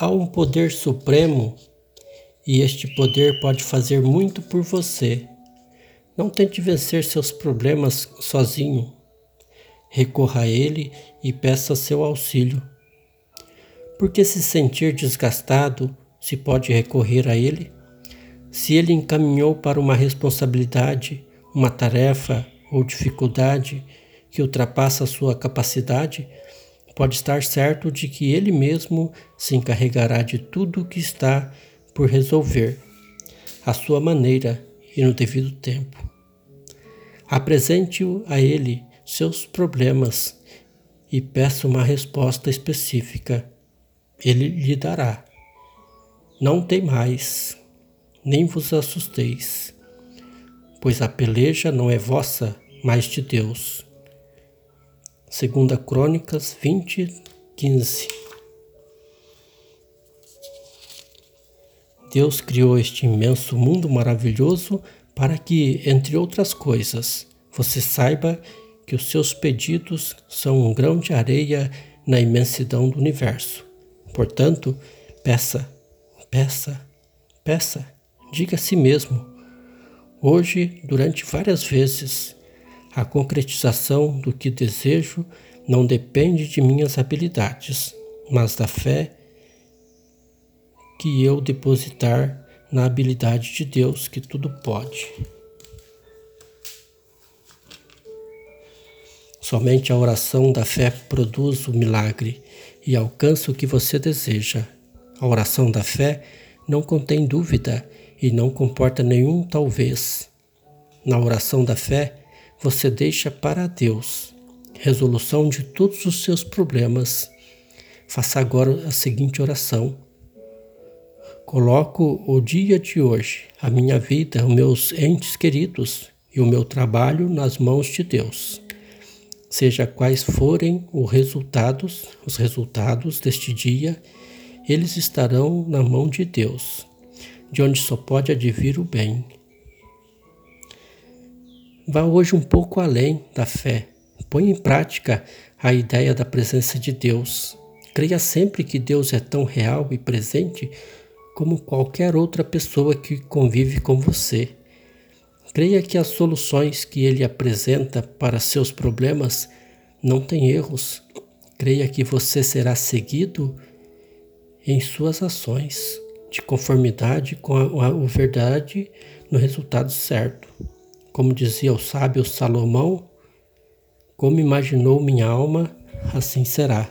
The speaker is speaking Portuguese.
Há um poder supremo e este poder pode fazer muito por você. Não tente vencer seus problemas sozinho. Recorra a ele e peça seu auxílio. Porque se sentir desgastado, se pode recorrer a ele? Se ele encaminhou para uma responsabilidade, uma tarefa ou dificuldade que ultrapassa sua capacidade, pode estar certo de que ele mesmo se encarregará de tudo o que está por resolver, à sua maneira e no devido tempo. Apresente-o a ele seus problemas e peça uma resposta específica. Ele lhe dará. Não tem mais, nem vos assusteis, pois a peleja não é vossa, mas de Deus. Segunda Crônicas 20, 15. Deus criou este imenso mundo maravilhoso para que, entre outras coisas, você saiba que os seus pedidos são um grão de areia na imensidão do universo. Portanto, peça, peça, peça, diga a si mesmo. Hoje, durante várias vezes, a concretização do que desejo não depende de minhas habilidades, mas da fé que eu depositar na habilidade de Deus que tudo pode. Somente a oração da fé produz o milagre e alcança o que você deseja. A oração da fé não contém dúvida e não comporta nenhum talvez. Na oração da fé, você deixa para Deus resolução de todos os seus problemas. Faça agora a seguinte oração. Coloco o dia de hoje, a minha vida, os meus entes queridos e o meu trabalho nas mãos de Deus. Seja quais forem os resultados, os resultados deste dia, eles estarão na mão de Deus, de onde só pode advir o bem. Vá hoje um pouco além da fé. Põe em prática a ideia da presença de Deus. Creia sempre que Deus é tão real e presente como qualquer outra pessoa que convive com você. Creia que as soluções que Ele apresenta para seus problemas não têm erros. Creia que você será seguido em suas ações, de conformidade com a, a verdade no resultado certo. Como dizia o sábio Salomão, como imaginou minha alma, assim será.